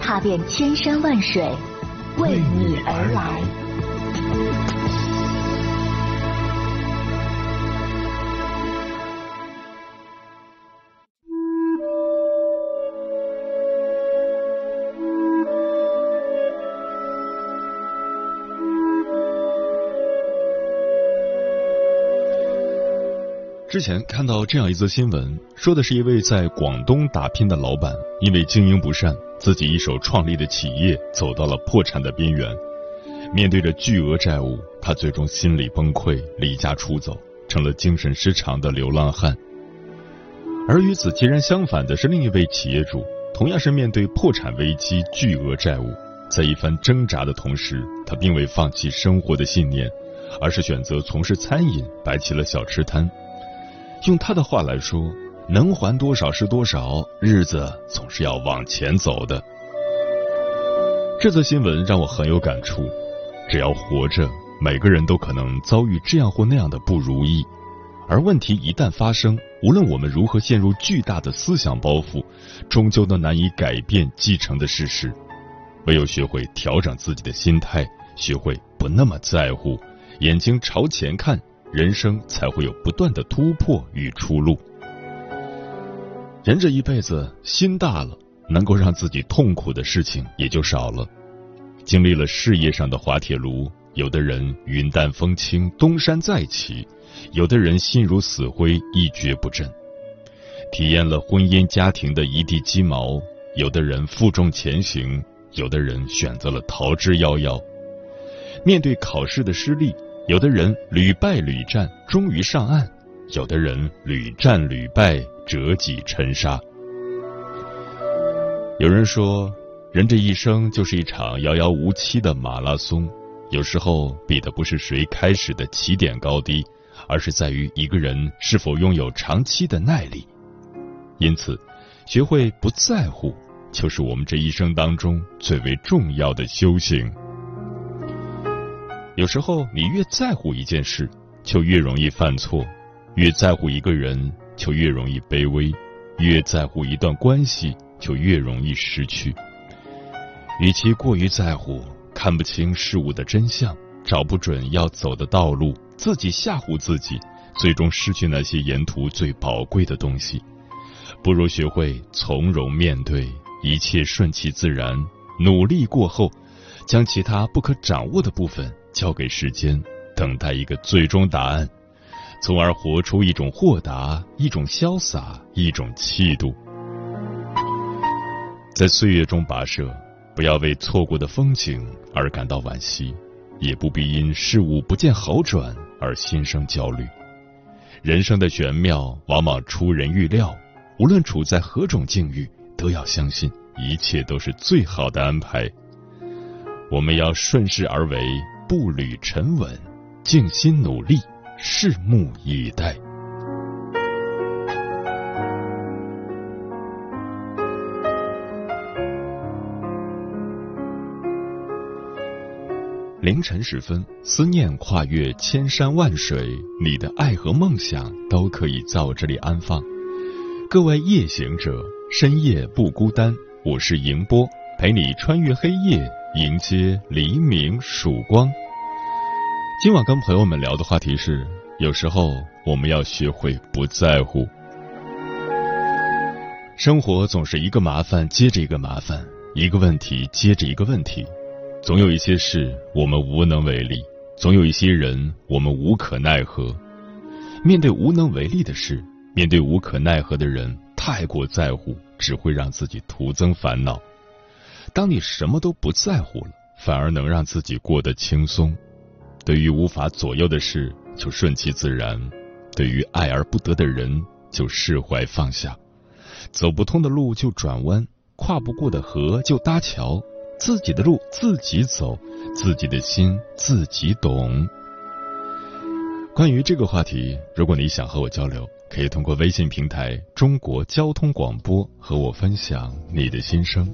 踏遍千山万水，为你而来。之前看到这样一则新闻，说的是一位在广东打拼的老板，因为经营不善，自己一手创立的企业走到了破产的边缘。面对着巨额债务，他最终心理崩溃，离家出走，成了精神失常的流浪汉。而与此截然相反的是，另一位企业主，同样是面对破产危机、巨额债务，在一番挣扎的同时，他并未放弃生活的信念，而是选择从事餐饮，摆起了小吃摊。用他的话来说，能还多少是多少，日子总是要往前走的。这则新闻让我很有感触。只要活着，每个人都可能遭遇这样或那样的不如意，而问题一旦发生，无论我们如何陷入巨大的思想包袱，终究都难以改变继承的事实。唯有学会调整自己的心态，学会不那么在乎，眼睛朝前看。人生才会有不断的突破与出路。人这一辈子心大了，能够让自己痛苦的事情也就少了。经历了事业上的滑铁卢，有的人云淡风轻，东山再起；有的人心如死灰，一蹶不振。体验了婚姻家庭的一地鸡毛，有的人负重前行，有的人选择了逃之夭夭。面对考试的失利。有的人屡败屡战，终于上岸；有的人屡战屡败，折戟沉沙。有人说，人这一生就是一场遥遥无期的马拉松，有时候比的不是谁开始的起点高低，而是在于一个人是否拥有长期的耐力。因此，学会不在乎，就是我们这一生当中最为重要的修行。有时候，你越在乎一件事，就越容易犯错；越在乎一个人，就越容易卑微；越在乎一段关系，就越容易失去。与其过于在乎，看不清事物的真相，找不准要走的道路，自己吓唬自己，最终失去那些沿途最宝贵的东西，不如学会从容面对，一切顺其自然。努力过后，将其他不可掌握的部分。交给时间，等待一个最终答案，从而活出一种豁达、一种潇洒、一种气度。在岁月中跋涉，不要为错过的风景而感到惋惜，也不必因事物不见好转而心生焦虑。人生的玄妙往往出人预料，无论处在何种境遇，都要相信一切都是最好的安排。我们要顺势而为。步履沉稳，静心努力，拭目以待。凌晨时分，思念跨越千山万水，你的爱和梦想都可以在我这里安放。各位夜行者，深夜不孤单，我是迎波，陪你穿越黑夜。迎接黎明曙光。今晚跟朋友们聊的话题是：有时候我们要学会不在乎。生活总是一个麻烦接着一个麻烦，一个问题接着一个问题，总有一些事我们无能为力，总有一些人我们无可奈何。面对无能为力的事，面对无可奈何的人，太过在乎只会让自己徒增烦恼。当你什么都不在乎了，反而能让自己过得轻松。对于无法左右的事，就顺其自然；对于爱而不得的人，就释怀放下。走不通的路就转弯，跨不过的河就搭桥，自己的路自己走，自己的心自己懂。关于这个话题，如果你想和我交流，可以通过微信平台“中国交通广播”和我分享你的心声。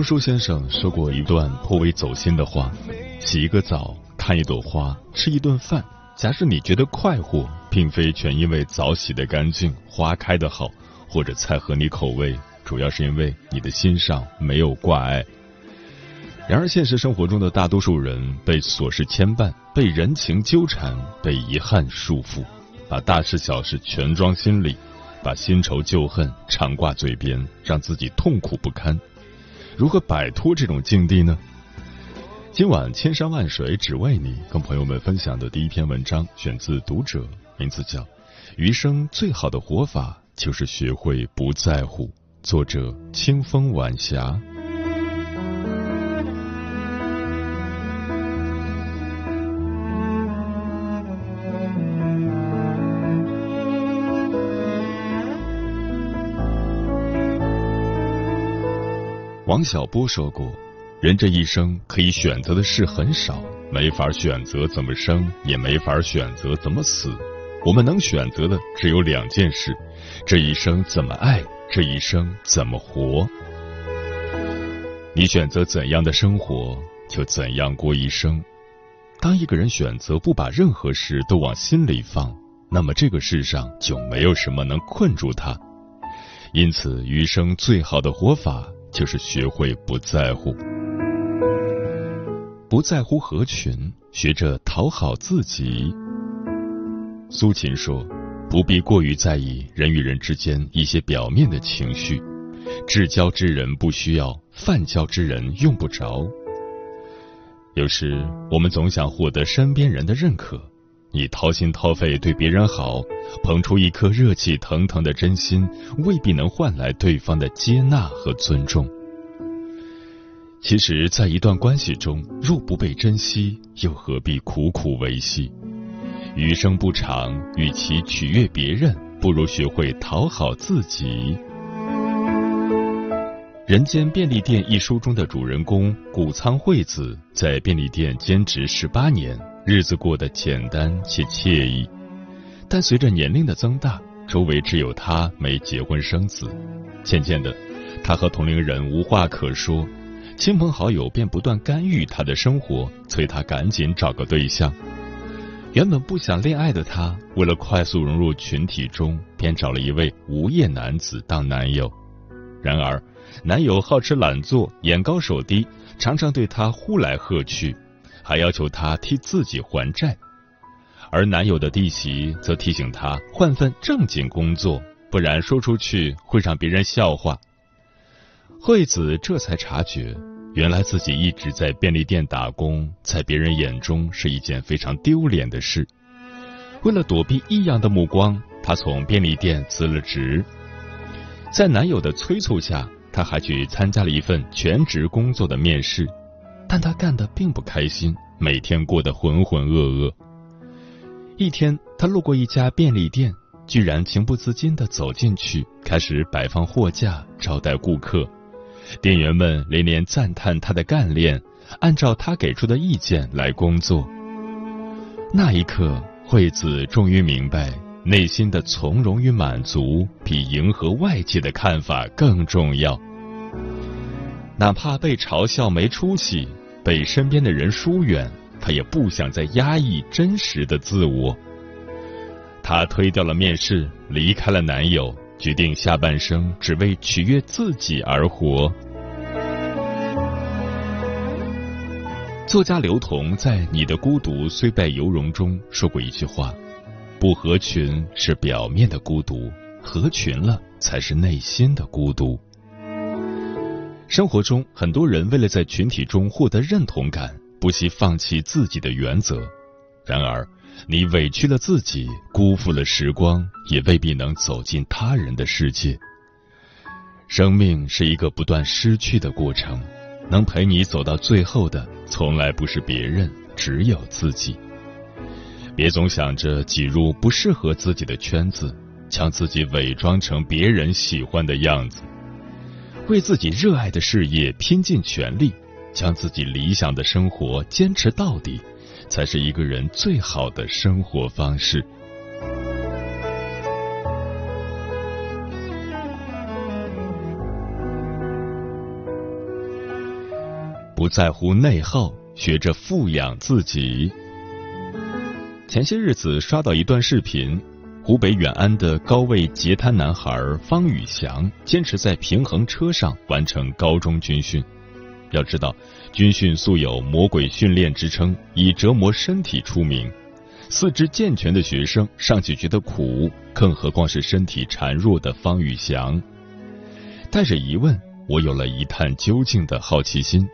钱钟书先生说过一段颇为走心的话：洗一个澡，看一朵花，吃一顿饭。假使你觉得快活，并非全因为澡洗得干净，花开得好，或者菜合你口味，主要是因为你的心上没有挂碍。然而，现实生活中的大多数人被琐事牵绊，被人情纠缠，被遗憾束缚，把大事小事全装心里，把新仇旧恨常挂嘴边，让自己痛苦不堪。如何摆脱这种境地呢？今晚千山万水只为你，跟朋友们分享的第一篇文章选自《读者》，名字叫《余生最好的活法就是学会不在乎》，作者清风晚霞。王小波说过：“人这一生可以选择的事很少，没法选择怎么生，也没法选择怎么死。我们能选择的只有两件事：这一生怎么爱，这一生怎么活。你选择怎样的生活，就怎样过一生。当一个人选择不把任何事都往心里放，那么这个世上就没有什么能困住他。因此，余生最好的活法。”就是学会不在乎，不在乎合群，学着讨好自己。苏秦说：“不必过于在意人与人之间一些表面的情绪，至交之人不需要，泛交之人用不着。”有时我们总想获得身边人的认可，你掏心掏肺对别人好，捧出一颗热气腾腾的真心，未必能换来对方的接纳和尊重。其实，在一段关系中，若不被珍惜，又何必苦苦维系？余生不长，与其取悦别人，不如学会讨好自己。人间便利店》一书中的主人公谷仓惠子，在便利店兼职十八年，日子过得简单且惬意。但随着年龄的增大，周围只有她没结婚生子，渐渐的，她和同龄人无话可说，亲朋好友便不断干预她的生活，催她赶紧找个对象。原本不想恋爱的她，为了快速融入群体中，便找了一位无业男子当男友。然而，男友好吃懒做，眼高手低，常常对她呼来喝去，还要求她替自己还债。而男友的弟媳则提醒她换份正经工作，不然说出去会让别人笑话。惠子这才察觉，原来自己一直在便利店打工，在别人眼中是一件非常丢脸的事。为了躲避异样的目光，她从便利店辞了职。在男友的催促下，她还去参加了一份全职工作的面试，但他干得并不开心，每天过得浑浑噩噩。一天，他路过一家便利店，居然情不自禁地走进去，开始摆放货架，招待顾客。店员们连连赞叹他的干练，按照他给出的意见来工作。那一刻，惠子终于明白。内心的从容与满足，比迎合外界的看法更重要。哪怕被嘲笑没出息，被身边的人疏远，他也不想再压抑真实的自我。她推掉了面试，离开了男友，决定下半生只为取悦自己而活。作家刘同在《你的孤独虽败犹荣》中说过一句话。不合群是表面的孤独，合群了才是内心的孤独。生活中，很多人为了在群体中获得认同感，不惜放弃自己的原则。然而，你委屈了自己，辜负了时光，也未必能走进他人的世界。生命是一个不断失去的过程，能陪你走到最后的，从来不是别人，只有自己。别总想着挤入不适合自己的圈子，将自己伪装成别人喜欢的样子，为自己热爱的事业拼尽全力，将自己理想的生活坚持到底，才是一个人最好的生活方式。不在乎内耗，学着富养自己。前些日子刷到一段视频，湖北远安的高位截瘫男孩方宇翔坚持在平衡车上完成高中军训。要知道，军训素有“魔鬼训练”之称，以折磨身体出名。四肢健全的学生尚且觉得苦，更何况是身体孱弱的方宇翔？带着疑问，我有了一探究竟的好奇心。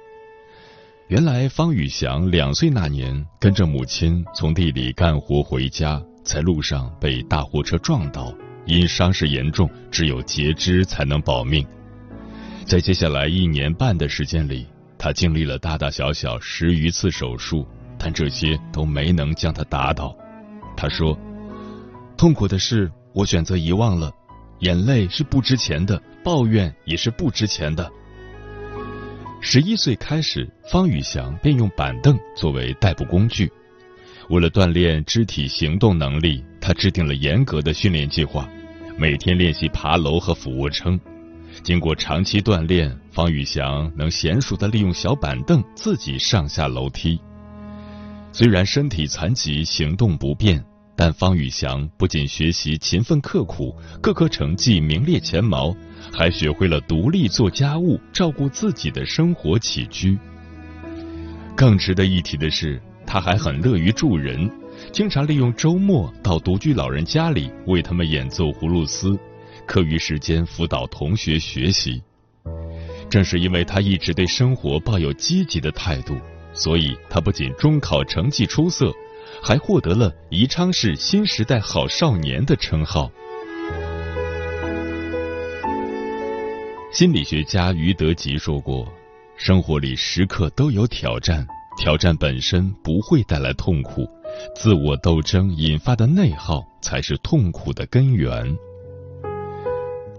原来方宇翔两岁那年，跟着母亲从地里干活回家，在路上被大货车撞倒，因伤势严重，只有截肢才能保命。在接下来一年半的时间里，他经历了大大小小十余次手术，但这些都没能将他打倒。他说：“痛苦的是，我选择遗忘了，眼泪是不值钱的，抱怨也是不值钱的。”十一岁开始，方宇翔便用板凳作为代步工具。为了锻炼肢体行动能力，他制定了严格的训练计划，每天练习爬楼和俯卧撑。经过长期锻炼，方宇翔能娴熟的利用小板凳自己上下楼梯。虽然身体残疾，行动不便。但方宇翔不仅学习勤奋刻苦，各科成绩名列前茅，还学会了独立做家务，照顾自己的生活起居。更值得一提的是，他还很乐于助人，经常利用周末到独居老人家里为他们演奏葫芦丝，课余时间辅导同学学习。正是因为他一直对生活抱有积极的态度，所以他不仅中考成绩出色。还获得了宜昌市新时代好少年的称号。心理学家于德吉说过：“生活里时刻都有挑战，挑战本身不会带来痛苦，自我斗争引发的内耗才是痛苦的根源。”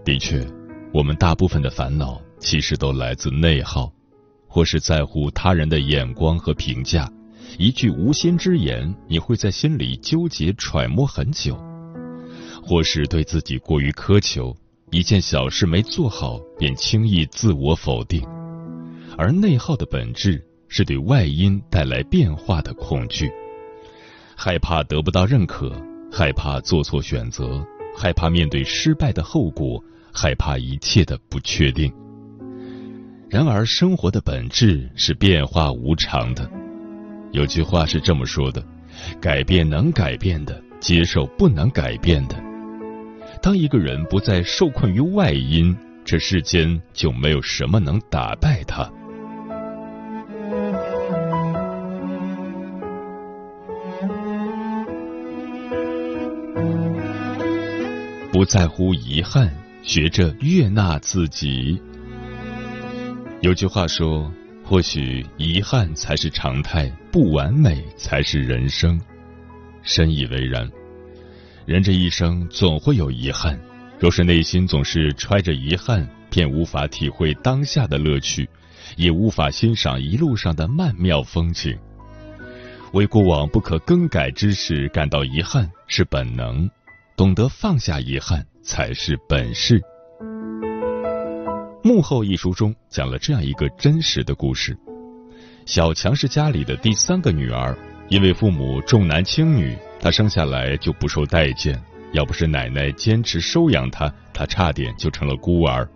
的确，我们大部分的烦恼其实都来自内耗，或是在乎他人的眼光和评价。一句无心之言，你会在心里纠结揣摩很久；或是对自己过于苛求，一件小事没做好便轻易自我否定。而内耗的本质是对外因带来变化的恐惧，害怕得不到认可，害怕做错选择，害怕面对失败的后果，害怕一切的不确定。然而，生活的本质是变化无常的。有句话是这么说的：“改变能改变的，接受不能改变的。”当一个人不再受困于外因，这世间就没有什么能打败他。不在乎遗憾，学着悦纳自己。有句话说。或许遗憾才是常态，不完美才是人生。深以为然。人这一生总会有遗憾，若是内心总是揣着遗憾，便无法体会当下的乐趣，也无法欣赏一路上的曼妙风景。为过往不可更改之事感到遗憾是本能，懂得放下遗憾才是本事。《幕后》一书中讲了这样一个真实的故事：小强是家里的第三个女儿，因为父母重男轻女，她生下来就不受待见。要不是奶奶坚持收养她，她差点就成了孤儿。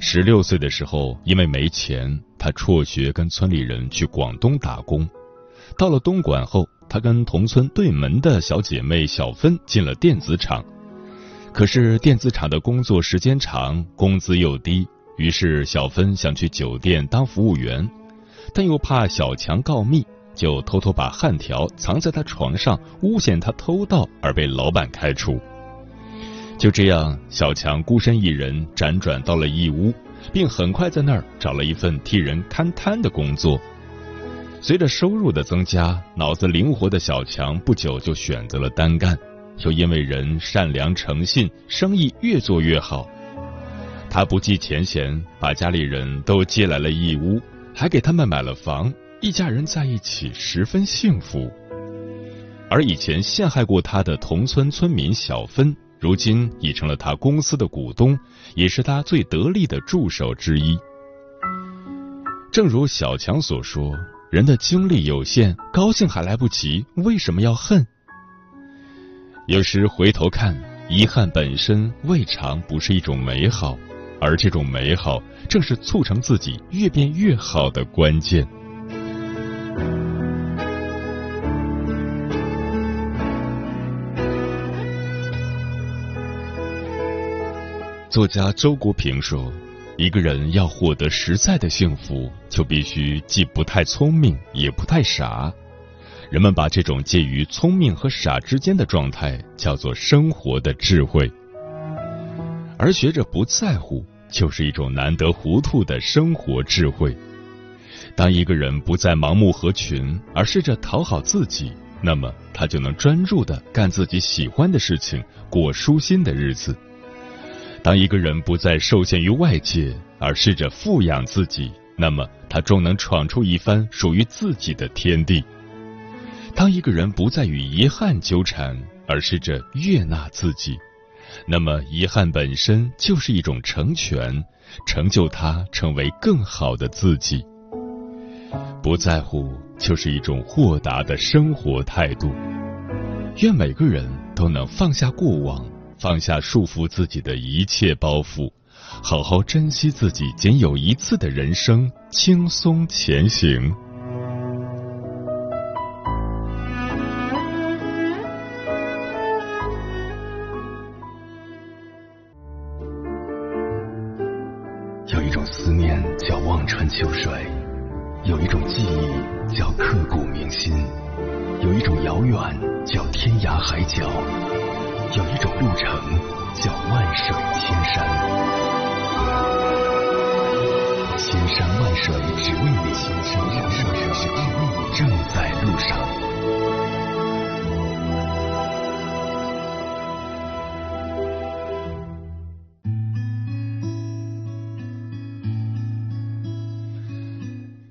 十六岁的时候，因为没钱，她辍学跟村里人去广东打工。到了东莞后，她跟同村对门的小姐妹小芬进了电子厂。可是电子厂的工作时间长，工资又低。于是，小芬想去酒店当服务员，但又怕小强告密，就偷偷把焊条藏在他床上，诬陷他偷盗，而被老板开除。就这样，小强孤身一人辗转到了义乌，并很快在那儿找了一份替人看摊的工作。随着收入的增加，脑子灵活的小强不久就选择了单干，又因为人善良诚信，生意越做越好。他不计前嫌，把家里人都接来了义乌，还给他们买了房，一家人在一起十分幸福。而以前陷害过他的同村村民小芬，如今已成了他公司的股东，也是他最得力的助手之一。正如小强所说：“人的精力有限，高兴还来不及，为什么要恨？”有时回头看，遗憾本身未尝不是一种美好。而这种美好，正是促成自己越变越好的关键。作家周国平说：“一个人要获得实在的幸福，就必须既不太聪明，也不太傻。人们把这种介于聪明和傻之间的状态，叫做生活的智慧。”而学着不在乎，就是一种难得糊涂的生活智慧。当一个人不再盲目合群，而试着讨好自己，那么他就能专注的干自己喜欢的事情，过舒心的日子。当一个人不再受限于外界，而试着富养自己，那么他终能闯出一番属于自己的天地。当一个人不再与遗憾纠缠，而试着悦纳自己。那么，遗憾本身就是一种成全，成就他成为更好的自己。不在乎就是一种豁达的生活态度。愿每个人都能放下过往，放下束缚自己的一切包袱，好好珍惜自己仅有一次的人生，轻松前行。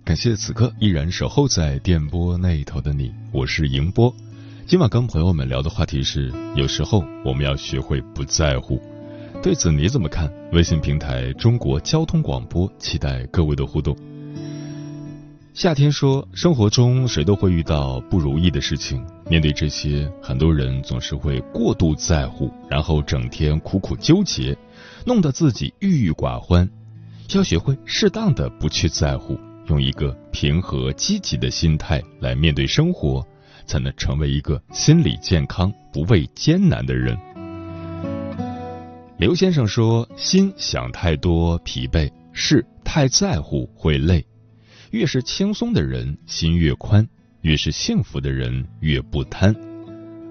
感谢此刻依然守候在电波那一头的你，我是迎波。今晚跟朋友们聊的话题是：有时候我们要学会不在乎。对此你怎么看？微信平台中国交通广播，期待各位的互动。夏天说，生活中谁都会遇到不如意的事情，面对这些，很多人总是会过度在乎，然后整天苦苦纠结，弄得自己郁郁寡欢。要学会适当的不去在乎，用一个平和积极的心态来面对生活，才能成为一个心理健康、不畏艰难的人。刘先生说：“心想太多疲惫，事太在乎会累。”越是轻松的人，心越宽；越是幸福的人，越不贪。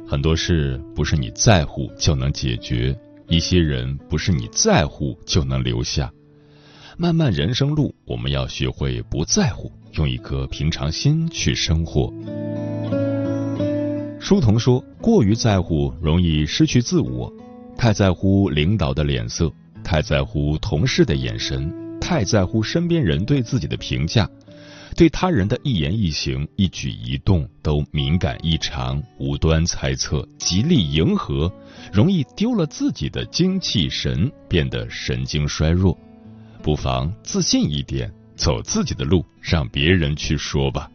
很多事不是你在乎就能解决，一些人不是你在乎就能留下。漫漫人生路，我们要学会不在乎，用一颗平常心去生活。书童说：“过于在乎，容易失去自我；太在乎领导的脸色，太在乎同事的眼神，太在乎身边人对自己的评价。”对他人的一言一行、一举一动都敏感异常，无端猜测，极力迎合，容易丢了自己的精气神，变得神经衰弱。不妨自信一点，走自己的路，让别人去说吧。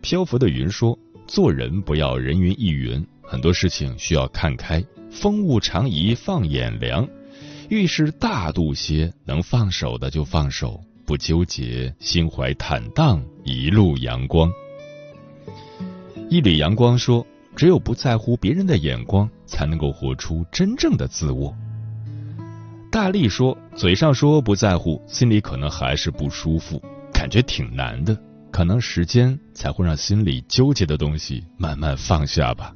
漂浮的云说：“做人不要人云亦云，很多事情需要看开，风物长宜放眼量。遇事大度些，能放手的就放手。”不纠结，心怀坦荡，一路阳光。一缕阳光说：“只有不在乎别人的眼光，才能够活出真正的自我。”大力说：“嘴上说不在乎，心里可能还是不舒服，感觉挺难的。可能时间才会让心里纠结的东西慢慢放下吧。”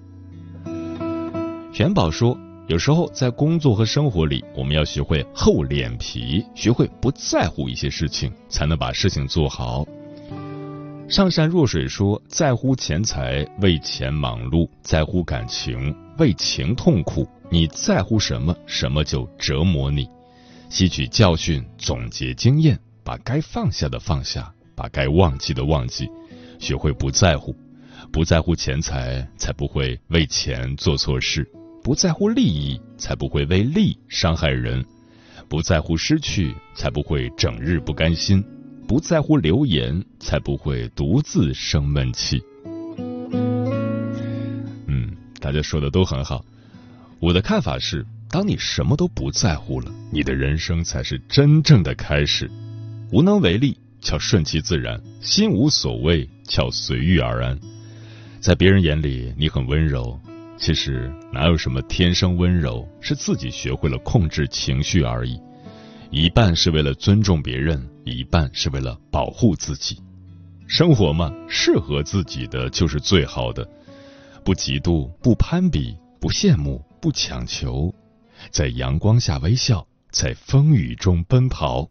元宝说。有时候在工作和生活里，我们要学会厚脸皮，学会不在乎一些事情，才能把事情做好。上善若水说：“在乎钱财，为钱忙碌；在乎感情，为情痛苦。你在乎什么，什么就折磨你。吸取教训，总结经验，把该放下的放下，把该忘记的忘记，学会不在乎。不在乎钱财，才不会为钱做错事。”不在乎利益，才不会为利伤害人；不在乎失去，才不会整日不甘心；不在乎流言，才不会独自生闷气。大家说的都很好。我的看法是，当你什么都不在乎了，你的人生才是真正的开始。无能为力叫顺其自然，心无所谓叫随遇而安。在别人眼里，你很温柔。其实哪有什么天生温柔，是自己学会了控制情绪而已。一半是为了尊重别人，一半是为了保护自己。生活嘛，适合自己的就是最好的。不嫉妒，不攀比，不羡慕，不强求，在阳光下微笑，在风雨中奔跑。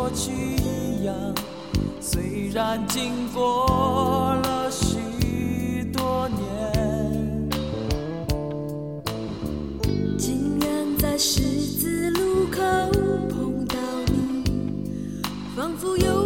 过去一样，虽然经过了许多年，竟然在十字路口碰到你，仿佛又